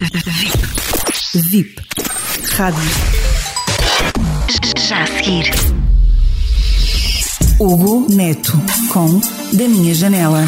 VIP. VIP. Rádio. Já a seguir. Hugo Neto com Da Minha Janela.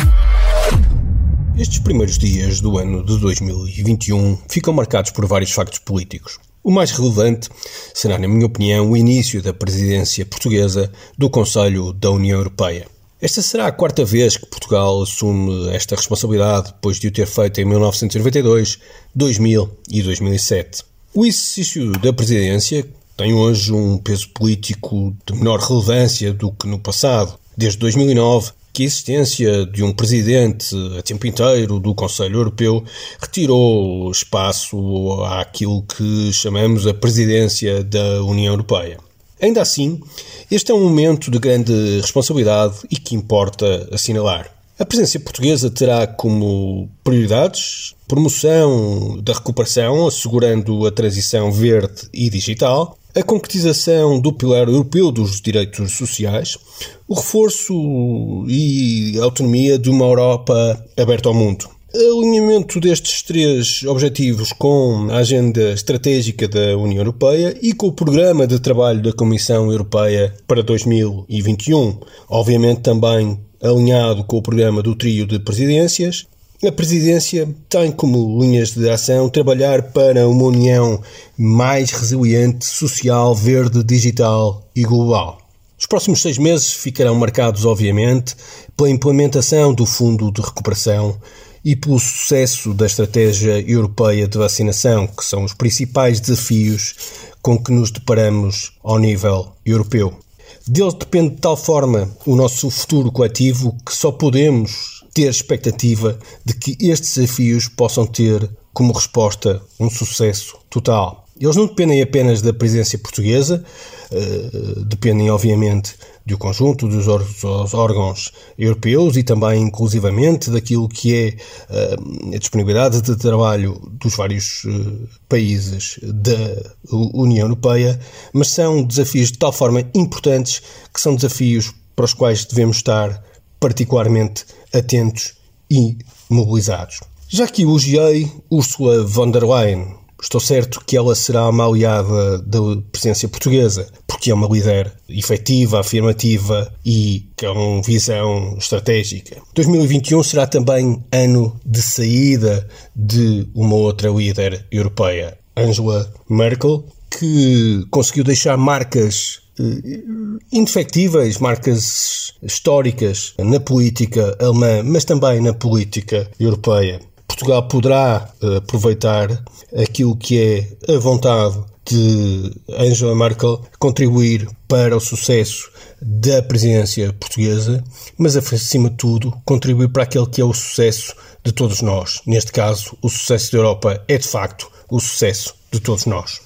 Estes primeiros dias do ano de 2021 ficam marcados por vários factos políticos. O mais relevante será, na minha opinião, o início da presidência portuguesa do Conselho da União Europeia. Esta será a quarta vez que Portugal assume esta responsabilidade, depois de o ter feito em 1992, 2000 e 2007. O exercício da presidência tem hoje um peso político de menor relevância do que no passado. Desde 2009, que a existência de um presidente a tempo inteiro do Conselho Europeu retirou espaço àquilo que chamamos a presidência da União Europeia. Ainda assim, este é um momento de grande responsabilidade e que importa assinalar. A presença portuguesa terá como prioridades promoção da recuperação, assegurando a transição verde e digital, a concretização do pilar europeu dos direitos sociais, o reforço e autonomia de uma Europa aberta ao mundo. Alinhamento destes três objetivos com a agenda estratégica da União Europeia e com o programa de trabalho da Comissão Europeia para 2021, obviamente também alinhado com o programa do trio de presidências, a presidência tem como linhas de ação trabalhar para uma União mais resiliente, social, verde, digital e global. Os próximos seis meses ficarão marcados, obviamente, pela implementação do Fundo de Recuperação e pelo sucesso da Estratégia Europeia de Vacinação, que são os principais desafios com que nos deparamos ao nível europeu. Deles depende de tal forma o nosso futuro coletivo que só podemos ter expectativa de que estes desafios possam ter como resposta um sucesso total. Eles não dependem apenas da presença portuguesa, uh, dependem, obviamente, do conjunto dos, órgãos europeus e também, inclusivamente, daquilo que é uh, a disponibilidade de trabalho dos vários uh, países da União Europeia, mas são desafios de tal forma importantes que são desafios para os quais devemos estar particularmente atentos e mobilizados. Já que elogiei Ursula von der Leyen, estou certo que ela será uma aliada da presidência portuguesa, porque é uma líder efetiva, afirmativa e com visão estratégica. 2021 será também ano de saída de uma outra líder europeia, Angela Merkel, que conseguiu deixar marcas eh, indefectíveis, marcas históricas na política alemã, mas também na política europeia. Portugal poderá eh, aproveitar aquilo que é a vontade de Angela Merkel contribuir para o sucesso da presidência portuguesa, mas acima de tudo contribuir para aquele que é o sucesso de todos nós. Neste caso, o sucesso da Europa é de facto o sucesso de todos nós.